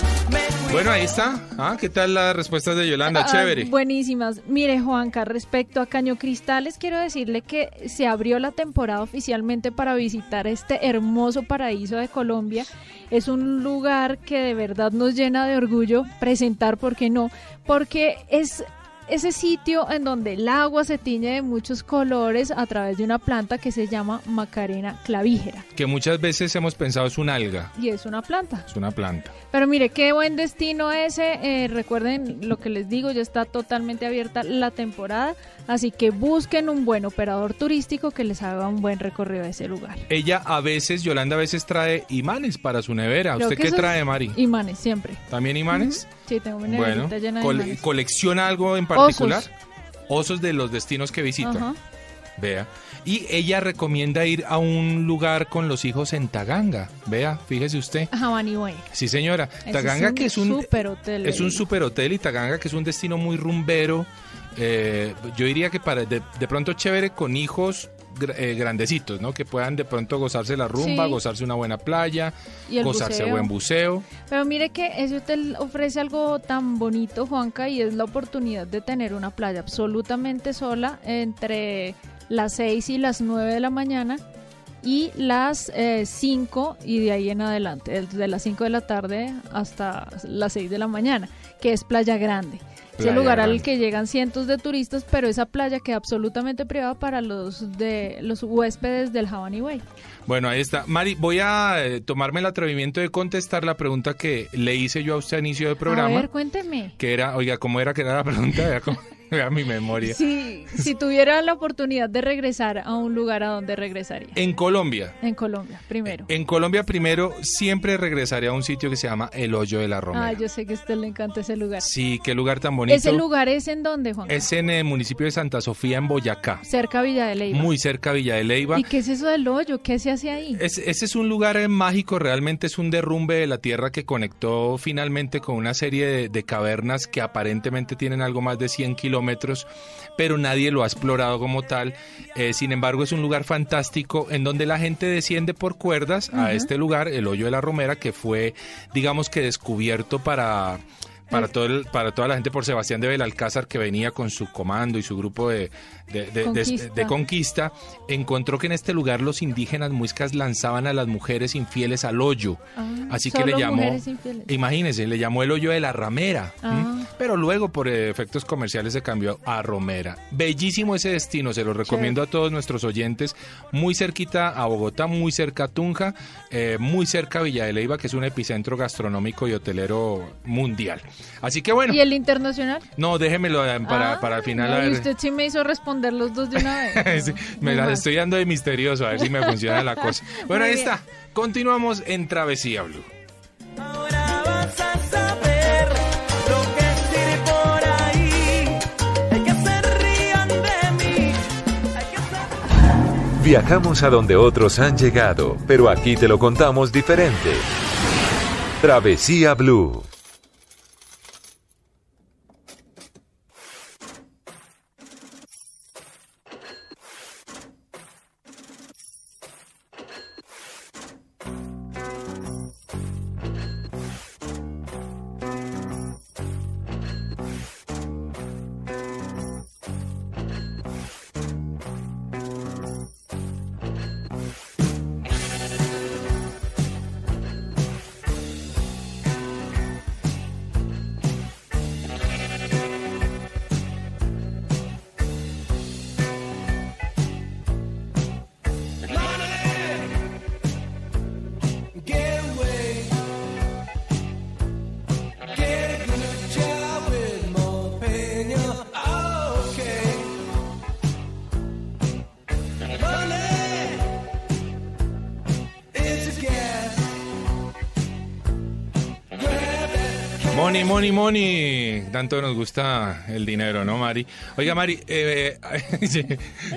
Bueno, ahí está. Ah, ¿Qué tal las respuestas de Yolanda? Ah, Chévere. buenísimas. Mire, Juanca, respecto a Caño Cristales, quiero decirle que se abrió la temporada oficialmente para visitar este hermoso paraíso de Colombia. Es un lugar que de verdad nos llena de orgullo presentar, ¿por qué no? Porque es ese sitio en donde el agua se tiñe de muchos colores a través de una planta que se llama Macarena clavígera. Que muchas veces hemos pensado es un alga. Y es una planta. Es una planta. Pero mire, qué buen destino ese. Eh, recuerden lo que les digo, ya está totalmente abierta la temporada. Así que busquen un buen operador turístico que les haga un buen recorrido a ese lugar. Ella a veces, Yolanda a veces trae imanes para su nevera. Creo ¿Usted que qué trae, Mari? Imanes, siempre. ¿También imanes? Sí, tengo mi Bueno, llena de cole-. ¿colecciona algo en particular? Osos. Osos de los destinos que visita. Ajá. Vea. Y ella recomienda ir a un lugar con los hijos en Taganga. Vea, fíjese usted. Habani Way. Sí, señora. Ese Taganga, es un que es un, super hotel. es un super hotel y Taganga, que es un destino muy rumbero. eh, yo diría que para de, de pronto chévere con hijos eh, grandecitos, ¿no? Que puedan de pronto gozarse la rumba, Sí. gozarse una buena playa, gozarse buceo. buen buceo. Pero mire que ese hotel ofrece algo tan bonito, Juanca, y es la oportunidad de tener una playa absolutamente sola entre las 6 y las 9 de la mañana y las 5 y de ahí en adelante, de las 5 de la tarde hasta las 6 de la mañana, que es Playa Grande. Es el lugar al Grande. que llegan cientos de turistas, pero esa playa queda absolutamente privada para los de los huéspedes del Havani Way. Bueno, ahí está. Mari, voy a eh, tomarme el atrevimiento de contestar la pregunta que le hice yo a usted a inicio del A programa. ver, cuénteme. Que era, oiga, ¿cómo era que era la pregunta? Vea, cómo- vea mi memoria. Si, si tuviera la oportunidad de regresar a un lugar a donde regresaría. En Colombia. En Colombia, primero. En Colombia primero siempre regresaré a un sitio que se llama El Hoyo de la Romera. Ah, yo sé que a usted le encanta ese lugar. Sí, qué lugar tan bonito. ¿Ese lugar es en dónde, Juan? Es en el municipio de Santa Sofía, en Boyacá. Cerca a Villa de Leyva. Muy cerca de Villa de Leyva. ¿Y qué es eso del hoyo? ¿Qué se hace ahí? Es- ese es un lugar eh, mágico, realmente es un derrumbe de la tierra que conectó finalmente con una serie de, de cavernas que aparentemente tienen algo más de 100 kilómetros, pero nadie lo ha explorado como tal. Eh, sin embargo, es un lugar fantástico en donde la gente desciende por cuerdas a este lugar, el Hoyo de la Romera, que fue, digamos que descubierto para... Para, todo el- para toda la gente por Sebastián de Belalcázar que venía con su comando y su grupo de, de- Conquista. de conquista, encontró que en este lugar los indígenas muiscas lanzaban a las mujeres infieles al hoyo. Ah, Así que le llamó, imagínense, le llamó el hoyo de la ramera. Ah. Pero luego por efectos comerciales se cambió a Romera. Bellísimo ese destino, se lo recomiendo a todos nuestros oyentes. Muy cerquita a Bogotá, muy cerca a Tunja, eh, muy cerca a Villa de Leyva, que es un epicentro gastronómico y hotelero mundial. Así que bueno, ¿Y el internacional? no, déjemelo eh, para, Ah, para el final. no, a y usted sí me hizo responder los dos de una vez. Sí, me Muy la mal. estoy dando de misterioso, a ver si me funciona la cosa. Bueno, Muy ahí bien. está. Continuamos en Travesía Blue. vas a saber lo que tiene por ahí. Hay que se rían de mí. Viajamos a donde otros han llegado, pero aquí te lo contamos diferente. Travesía Blue. Money, money. Tanto nos gusta el dinero, ¿no, Mari? Oiga, Mari, eh, sí,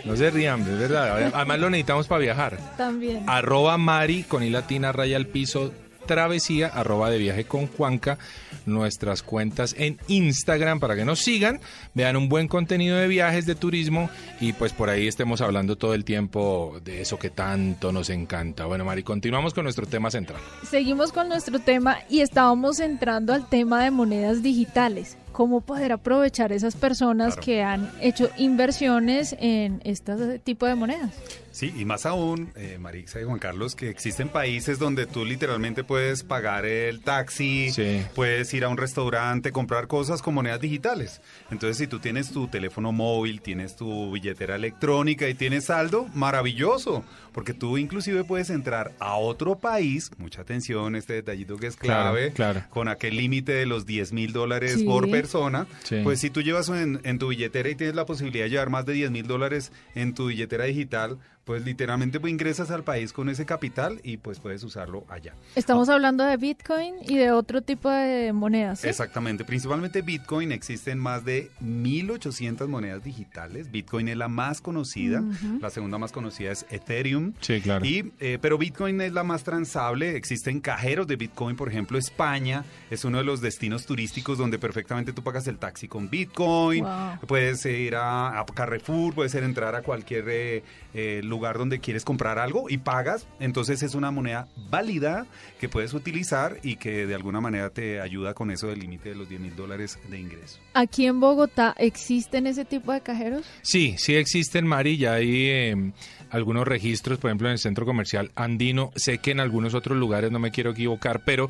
no se rían, es verdad. Además lo necesitamos para viajar. También. Arroba Mari con i latina raya al piso travesía arroba de viaje con Juanca, nuestras cuentas en Instagram para que nos sigan, vean un buen contenido de viajes, de turismo y pues por ahí estemos hablando todo el tiempo de eso que tanto nos encanta. Bueno, Mari, continuamos con nuestro tema central. Seguimos con nuestro tema y estábamos entrando al tema de monedas digitales. ¿Cómo poder aprovechar esas personas que han hecho inversiones en este tipo de monedas? Sí, y más aún, eh, Marixa y Juan Carlos, que existen países donde tú literalmente puedes pagar el taxi, puedes ir a un restaurante, comprar cosas con monedas digitales. Entonces, si tú tienes tu teléfono móvil, tienes tu billetera electrónica y tienes saldo, maravilloso, porque tú inclusive puedes entrar a otro país, mucha atención, este detallito que es clave, Claro, claro. con aquel límite de los 10 mil dólares Sí. por persona, Sí. pues si tú llevas en, en tu billetera y tienes la posibilidad de llevar más de 10 mil dólares en tu billetera digital, pues literalmente pues, ingresas al país con ese capital y pues puedes usarlo allá. Estamos hablando de Bitcoin y de otro tipo de monedas. ¿sí? Exactamente, principalmente Bitcoin, existen más de 1800 monedas digitales. Bitcoin es la más conocida, la segunda más conocida es Ethereum. Sí, claro. Y, eh, pero Bitcoin es la más transable, existen cajeros de Bitcoin, por ejemplo, España es uno de los destinos turísticos donde perfectamente tú pagas el taxi con Bitcoin, Wow. puedes ir a, a Carrefour, puedes ir a entrar a cualquier eh, eh, lugar donde quieres comprar algo y pagas, entonces es una moneda válida que puedes utilizar y que de alguna manera te ayuda con eso del límite de los 10 mil dólares de ingreso. Aquí en Bogotá existen ese tipo de cajeros. Sí, sí existen, Mari, ya hay eh, algunos registros, por ejemplo, en el centro comercial andino. Sé que en algunos otros lugares, no me quiero equivocar, pero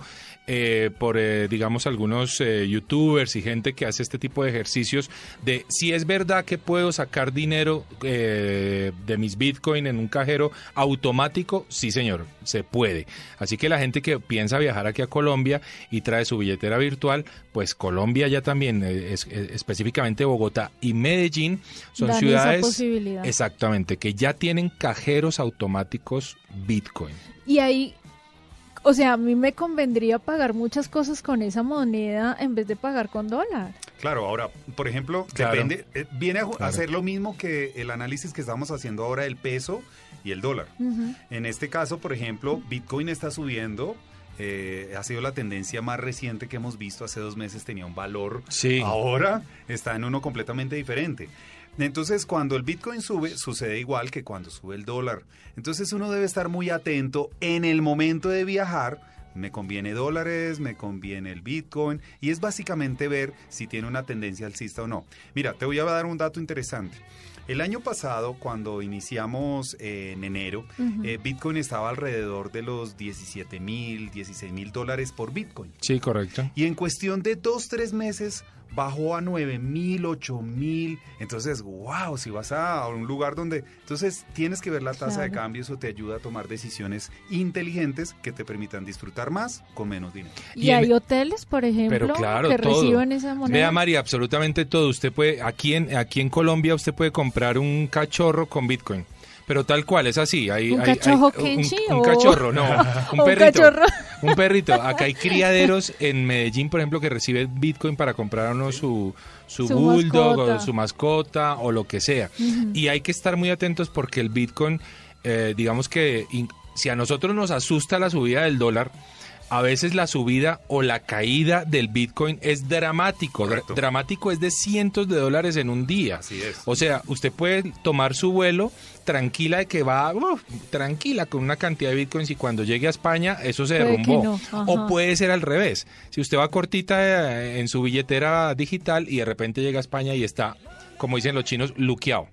eh, por, eh, digamos, algunos eh, youtubers y gente que hace este tipo de ejercicios de si es verdad que puedo sacar dinero eh, de mis bitcoin en un cajero automático, sí, señor, se puede. Así que la gente que piensa viajar aquí a Colombia y trae su billetera virtual, pues Colombia ya también, eh, es- es- específicamente Bogotá y Medellín, son Dan ciudades posibilidad. exactamente que ya tienen cajeros automáticos Bitcoin. Y ahí, o sea, a mí me convendría pagar muchas cosas con esa moneda en vez de pagar con dólar. Claro, ahora, por ejemplo, Claro. depende, eh, viene a, Claro. hacer lo mismo que el análisis que estamos haciendo ahora del peso y el dólar. En este caso, por ejemplo, Bitcoin está subiendo. eh, ha sido la tendencia más reciente que hemos visto. Hace dos meses tenía un valor. Sí. Ahora está en uno completamente diferente. Entonces, cuando el Bitcoin sube, sucede igual que cuando sube el dólar. Entonces, uno debe estar muy atento en el momento de viajar. Me conviene dólares, me conviene el Bitcoin. Y es básicamente ver si tiene una tendencia alcista o no. Mira, te voy a dar un dato interesante. El año pasado, cuando iniciamos eh, en enero, eh, Bitcoin estaba alrededor de los 17 mil, 16 mil dólares por Bitcoin. Sí, correcto. Y en cuestión de dos, tres meses bajó a 9 mil, 8 mil. Entonces, wow, si vas a un lugar donde... Entonces tienes que ver la tasa de cambio, eso te ayuda a tomar decisiones inteligentes que te permitan disfrutar más con menos dinero. Y, Y en- hay hoteles, por ejemplo, Pero claro, que todo. reciben esa moneda. Vea, María, absolutamente todo. Usted puede, aquí en, aquí en Colombia, usted puede comprar un cachorro con Bitcoin. Pero tal cual, es así. Hay, ¿Un hay- cachorro un- Kenchi un, o- cachorro, no. Un perrito. Un perrito. Acá hay criaderos en Medellín, por ejemplo, que recibe Bitcoin para comprar uno su, su, Su bulldog mascota. o su mascota o lo que sea. Y hay que estar muy atentos porque el Bitcoin, eh, digamos que in- si a nosotros nos asusta la subida del dólar, a veces la subida o la caída del Bitcoin es dramático. Correcto. dramático es de cientos de dólares en un día. Así es. O sea, usted puede tomar su vuelo tranquila de que va, uf, tranquila con una cantidad de bitcoins y cuando llegue a España eso se derrumbó. no. O puede ser al revés. Si usted va cortita eh, en su billetera digital y de repente llega a España y está, como dicen los chinos, luqueado.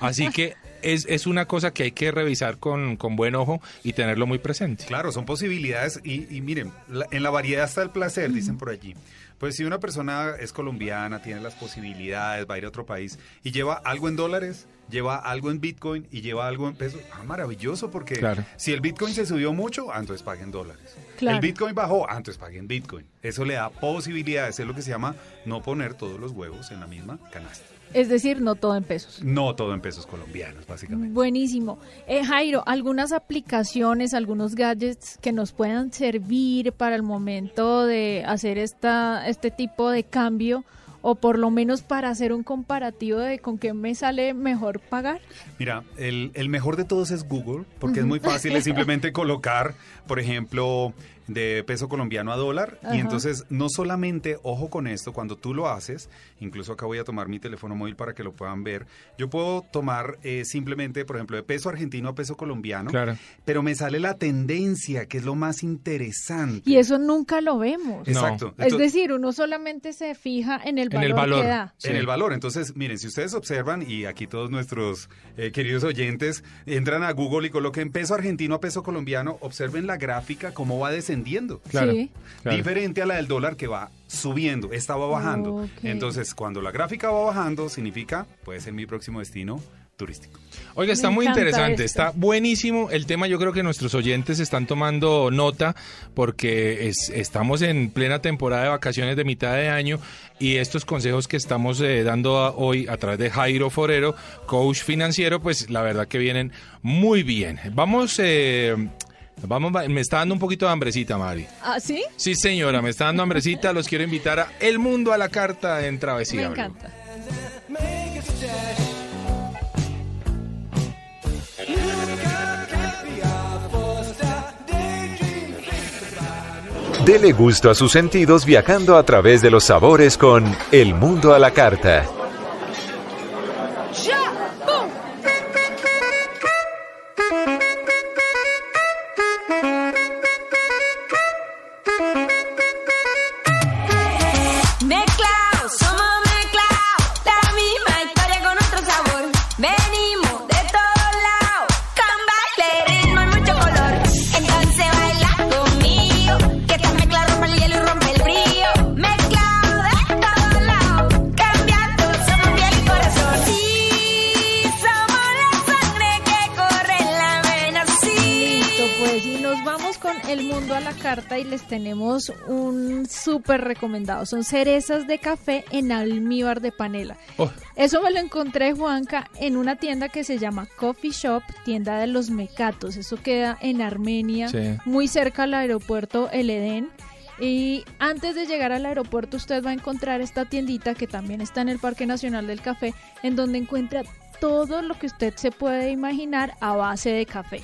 Así que es, es una cosa que hay que revisar con, con buen ojo y tenerlo muy presente. Claro, son posibilidades y, y miren, la- en la variedad está el placer, dicen por allí. Pues si una persona es colombiana, tiene las posibilidades, va a ir a otro país y lleva algo en dólares, lleva algo en Bitcoin y lleva algo en pesos, ah, maravilloso porque Claro. si el Bitcoin se subió mucho, ah, entonces paguen dólares. Claro. El Bitcoin bajó, ah, entonces paguen Bitcoin. Eso le da posibilidades, es lo que se llama no poner todos los huevos en la misma canasta. Es decir, no todo en pesos. No todo en pesos colombianos, básicamente. Buenísimo. Eh, Jairo, algunas aplicaciones, algunos gadgets que nos puedan servir para el momento de hacer esta, este tipo de cambio o por lo menos para hacer un comparativo de con qué me sale mejor pagar? Mira, el, el mejor de todos es Google, porque es muy fácil, es simplemente colocar, por ejemplo, de peso colombiano a dólar. Ajá. Y entonces, no solamente, ojo con esto, cuando tú lo haces, incluso acá voy a tomar mi teléfono móvil para que lo puedan ver, yo puedo tomar eh, simplemente, por ejemplo, de peso argentino a peso colombiano, Claro. pero me sale la tendencia, que es lo más interesante. Y eso nunca lo vemos. Exacto. Es decir, uno solamente se fija en el valor, que da. En el valor. Entonces, miren, si ustedes observan, y aquí todos nuestros eh, queridos oyentes entran a Google y coloquen peso argentino a peso colombiano, observen la gráfica, cómo va descendiendo. Claro, Sí. claro. Diferente a la del dólar que va subiendo, esta va bajando. Entonces, cuando la gráfica va bajando, significa, puede ser mi próximo destino turístico. Oiga, está Me muy interesante, esto. está buenísimo el tema. Yo creo que nuestros oyentes están tomando nota porque es- estamos en plena temporada de vacaciones de mitad de año y estos consejos que estamos eh, dando a- hoy a través de Jairo Forero, coach financiero, pues la verdad que vienen muy bien. Vamos, eh, vamos, me está dando un poquito de hambrecita, Mari. ¿Ah, sí? Sí, señora, me está dando hambrecita. Los quiero invitar a El Mundo a la Carta en Travesía. Me encanta. Dele gusto a sus sentidos viajando a través de los sabores con El Mundo a la Carta. Súper recomendado. Son cerezas de café en almíbar de panela. Oh. Eso me lo encontré, Juanca, en una tienda que se llama Coffee Shop, tienda de los mecatos. Eso queda en Armenia, Sí. muy cerca al aeropuerto El Edén. Y antes de llegar al aeropuerto usted va a encontrar esta tiendita que también está en el Parque Nacional del Café, en donde encuentra todo lo que usted se puede imaginar a base de café.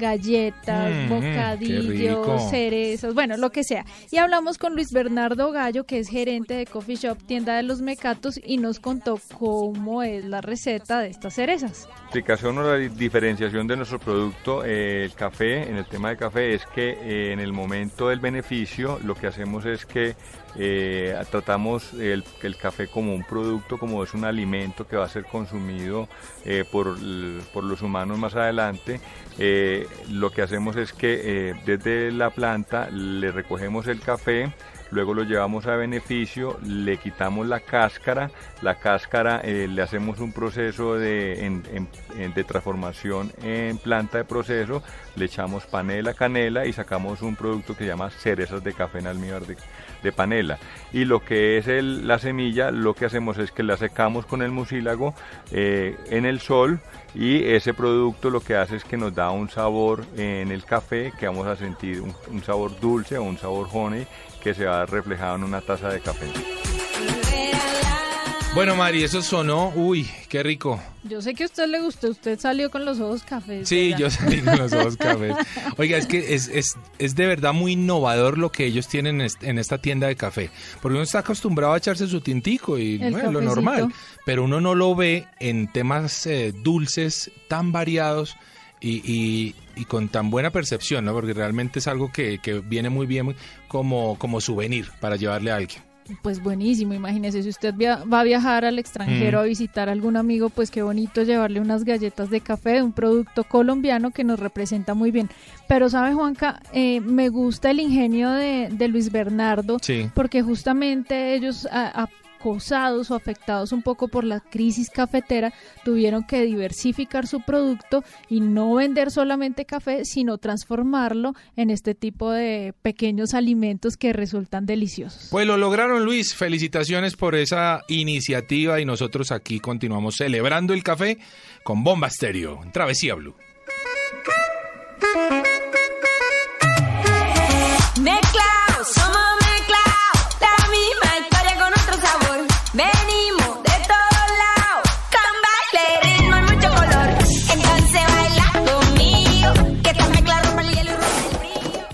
Galletas, Mm, bocadillos, cerezas, bueno, lo que sea. Y hablamos con Luis Bernardo Gallo, que es gerente de Coffee Shop, tienda de los mecatos, y nos contó cómo es la receta de estas cerezas. explicación o la di- diferenciación de nuestro producto, eh, el café, en el tema de café, es que eh, en el momento del beneficio lo que hacemos es que eh, tratamos el, café como un producto, como es un alimento que va a ser consumido eh, por, por los humanos más adelante. Eh, lo que hacemos es que desde la planta le recogemos el café, luego lo llevamos a beneficio, le quitamos la cáscara, la cáscara le hacemos un proceso de, de transformación en planta de proceso, le echamos panela, canela y sacamos un producto que se llama cerezas de café en almíbar de, de panela. Y lo que es la semilla, lo que hacemos es que la secamos con el mucílago eh, en el sol y ese producto lo que hace es que nos da un sabor en el café que vamos a sentir un, un sabor dulce o un sabor honey que se va reflejado en una taza de café. Bueno, Mari, eso sonó. Uy, qué rico. Yo sé que a usted le gustó, usted salió con los ojos cafés. Sí, ¿verdad? yo salí con los ojos cafés. Oiga, es que es, es, es de verdad muy innovador lo que ellos tienen en est- en esta tienda de café. Porque uno está acostumbrado a echarse su tintico y bueno, lo normal. Pero uno no lo ve en temas eh, dulces tan variados y, y- y con tan buena percepción, ¿no? Porque realmente es algo que, que viene muy bien como, como souvenir para llevarle a alguien. Pues buenísimo, imagínese, si usted va a viajar al extranjero Mm. a visitar a algún amigo, pues qué bonito llevarle unas galletas de café de un producto colombiano que nos representa muy bien. Pero sabe Juanca, Eh, me gusta el ingenio de, de Luis Bernardo, Sí. porque justamente ellos a- acosados o afectados un poco por la crisis cafetera, tuvieron que diversificar su producto y no vender solamente café, sino transformarlo en este tipo de pequeños alimentos que resultan deliciosos. Pues lo lograron, Luis. Felicitaciones por esa iniciativa y nosotros aquí continuamos celebrando el café con Bomba Estéreo, en Travesía Blue.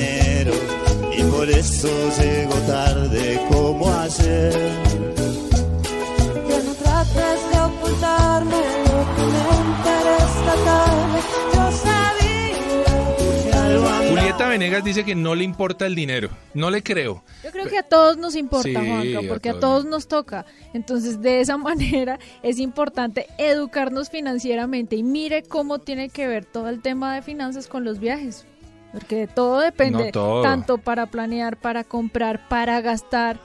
Dinero y por eso llego tarde como ayer. Que no trates de ocultarme lo que me enteré esta tarde. Yo sabía que algo Julieta Venegas dice que no le importa el dinero. No le creo. Yo creo que a todos nos importa, Sí, Juanca, porque a todos. todos nos toca. Entonces, de esa manera es importante educarnos financieramente y mire cómo tiene que ver todo el tema de finanzas con los viajes. Porque de todo depende, No todo. tanto para planear, para comprar, para gastar,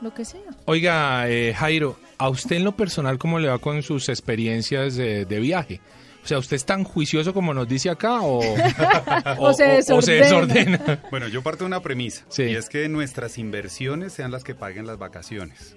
lo que sea. Oiga, eh, Jairo, ¿a usted en lo personal cómo le va con sus experiencias de, de viaje? O sea, ¿usted es tan juicioso como nos dice acá o, O se desordena. desordena? Bueno, yo parto de una premisa y es que nuestras inversiones sean las que paguen las vacaciones.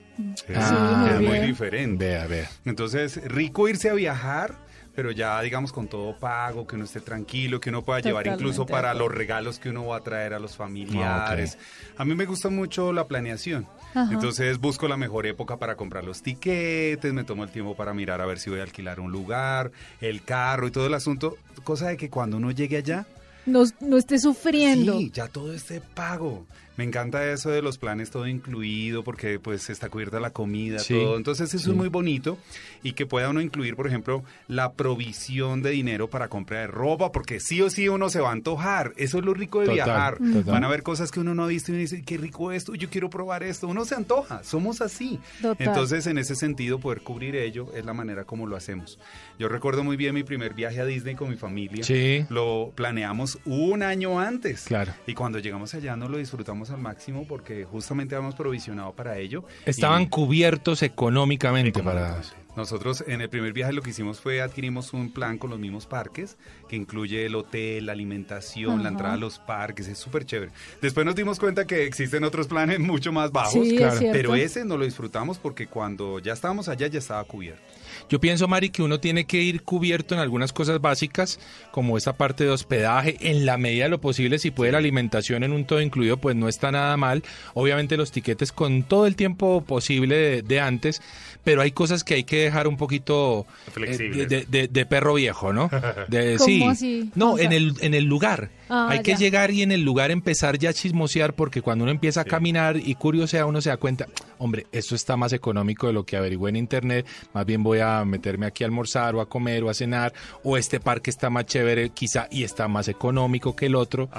Ah, es muy muy bien. diferente. Vea, vea. Entonces, rico irse a viajar, pero ya digamos con todo pago, que uno esté tranquilo, que uno pueda llevar incluso para los regalos que uno va a traer a los familiares. A mí me gusta mucho la planeación. Ajá. Entonces busco la mejor época para comprar los tiquetes, me tomo el tiempo para mirar a ver si voy a alquilar un lugar, el carro y todo el asunto. Cosa de que cuando uno llegue allá, No, no esté sufriendo. Sí, ya todo esté pago. Me encanta eso de los planes todo incluido porque pues está cubierta la comida, Sí, todo. Entonces eso sí. es muy bonito y que pueda uno incluir, por ejemplo, la provisión de dinero para compra de ropa porque sí o sí uno se va a antojar. Eso es lo rico de Total, viajar. total. Van a ver cosas que uno no ha visto y uno dice, qué rico esto, yo quiero probar esto. Uno se antoja, somos así. Total. Entonces en ese sentido poder cubrir ello es la manera como lo hacemos. Yo recuerdo muy bien mi primer viaje a Disney con mi familia. Sí. Lo planeamos un año antes. Claro. Y cuando llegamos allá nos lo disfrutamos al máximo porque justamente habíamos provisionado para ello. Estaban Y cubiertos económicamente para... nosotros en el primer viaje lo que hicimos fue adquirimos un plan con los mismos parques que incluye el hotel, la alimentación, la entrada a los parques, es súper chévere. Después nos dimos cuenta que existen otros planes mucho más bajos, Sí, Claro. pero ese no lo disfrutamos porque cuando ya estábamos allá ya estaba cubierto. Yo pienso, Mari, que uno tiene que ir cubierto en algunas cosas básicas, como esta parte de hospedaje, en la medida de lo posible, si puede la alimentación en un todo incluido, pues no está nada mal. Obviamente los tiquetes con todo el tiempo posible de, de antes, pero hay cosas que hay que dejar un poquito eh, de, de- de perro viejo, ¿no? De, ¿Cómo sí. así? No, O sea- en el, en el lugar. Ah, hay que ya. llegar y en el lugar empezar ya a chismosear, porque cuando uno empieza a caminar y curiosear, uno se da cuenta, hombre, esto está más económico de lo que averigüé en internet, más bien voy a meterme aquí a almorzar o a comer o a cenar, o este parque está más chévere quizá y está más económico que el otro.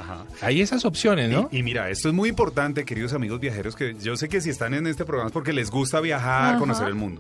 Hay esas opciones, ¿no? Y, y mira, esto es muy importante, queridos amigos viajeros, que yo sé que si están en este programa es porque les gusta viajar, Ajá. conocer el mundo.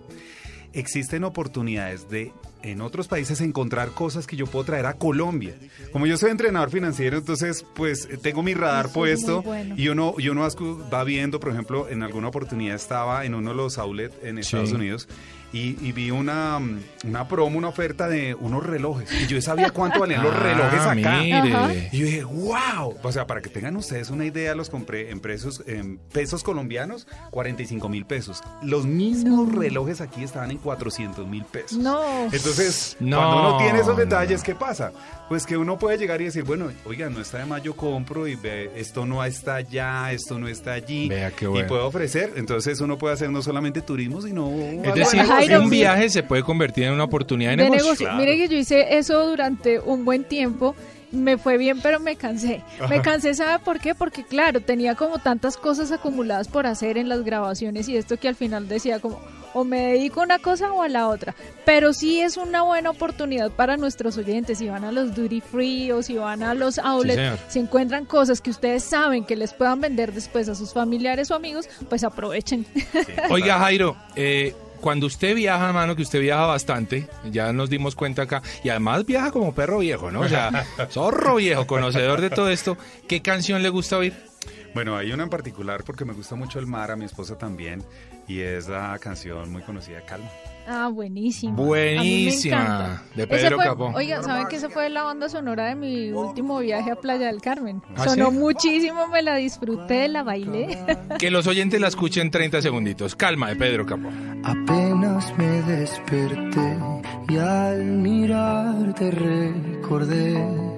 Existen oportunidades de en otros países encontrar cosas que yo puedo traer a Colombia. Como yo soy entrenador financiero, entonces pues tengo mi radar Eso puesto bueno. y uno, y uno ascu- va viendo, por ejemplo, en alguna oportunidad estaba en uno de los outlets en Estados Sí. Unidos y, y vi una, mm, una promo, una oferta de unos relojes. Y yo sabía cuánto valían los Ah, relojes acá. mire. Y yo dije, wow. O sea, para que tengan ustedes una idea, los compré en pesos, en pesos colombianos, 45 mil pesos. Los mismos relojes aquí estaban en 400 mil pesos. No. Entonces, No, cuando uno tiene esos no, detalles, ¿qué pasa? Pues que uno puede llegar y decir, bueno, oiga, no está de más, yo compro y ve, esto no está allá, esto no está allí. Vea qué Y bueno. puedo ofrecer. Entonces uno puede hacer no solamente turismo, sino... Es decir, Jairo, un sí. viaje se puede convertir en una oportunidad de, de negocio. negocio. Mire que yo hice eso durante un buen tiempo. Me fue bien, pero me cansé. Me cansé, ¿sabe por qué? Porque claro, tenía como tantas cosas acumuladas por hacer en las grabaciones y esto que al final decía como o me dedico a una cosa o a la otra. Pero sí es una buena oportunidad para nuestros oyentes. Si van a los duty free o si van a los outlets, si encuentran cosas que ustedes saben que les puedan vender después a sus familiares o amigos, pues aprovechen. Oiga, Jairo, eh, cuando usted viaja, hermano, que usted viaja bastante, ya nos dimos cuenta acá, y además viaja como perro viejo, ¿no? O sea, zorro viejo, conocedor de todo esto, ¿qué canción le gusta oír? Bueno, hay una en particular porque me gusta mucho el mar, a mi esposa también, y es la canción muy conocida, Calma. Ah, buenísima. Buenísima, de Pedro fue- Capó. Oiga, ¿saben que esa fue la banda sonora de mi último viaje a Playa del Carmen? ¿Ah, Sonó sí? muchísimo, me la disfruté, la bailé. Que los oyentes la escuchen 30 segunditos. Calma, de Pedro Capó. Apenas me desperté y al mirarte recordé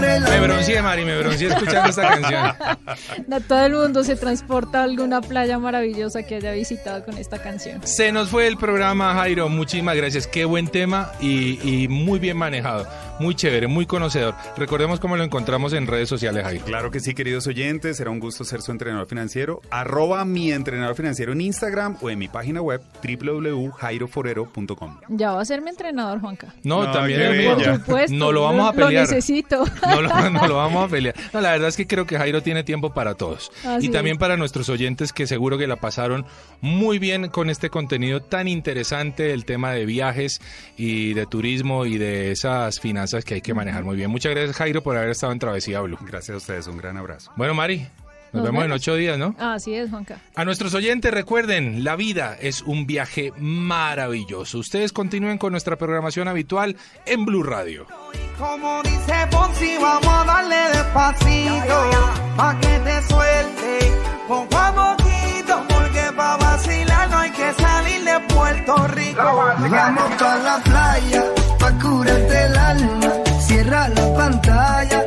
abre la Me bronceé, Mari, me bronceé escuchando esta canción. No, todo el mundo se transporta a alguna playa maravillosa que haya visitado con esta canción. Se nos fue el programa, Jairo. Muchísimas gracias. Qué buen tema y, y muy bien manejado. Muy chévere, muy conocedor. Recordemos cómo lo encontramos en redes sociales, Jairo. Claro que sí, queridos oyentes, será un gusto ser su entrenador financiero. Arroba mi entrenador financiero en Instagram o en mi página web www.jairoforero.com. Ya va a ser mi entrenador, Juanca. No, No, también es mío. Por supuesto. No lo vamos a Lo pelear. necesito. No lo, no lo vamos a pelear. No, la verdad es que creo que Jairo tiene tiempo para todos. Así y también es. para nuestros oyentes que seguro que la pasaron muy bien con este contenido tan interesante, el tema de viajes y de turismo y de esas finanzas que hay que manejar muy bien. Muchas gracias, Jairo, por haber estado en Travesía Blue. Gracias a ustedes, un gran abrazo. Bueno, Mari, nos, Nos vemos en ocho días, ¿no? Así es, Juanca. A nuestros oyentes recuerden, la vida es un viaje maravilloso. Ustedes continúen con nuestra programación habitual en Blue Radio. Como dice Fonsi, vamos a darle despacito Pa' que te suelte poco a poquito Porque pa' vacilar no hay que salir de Puerto Rico Vamos pa la playa, pa curarte cierra la pantalla.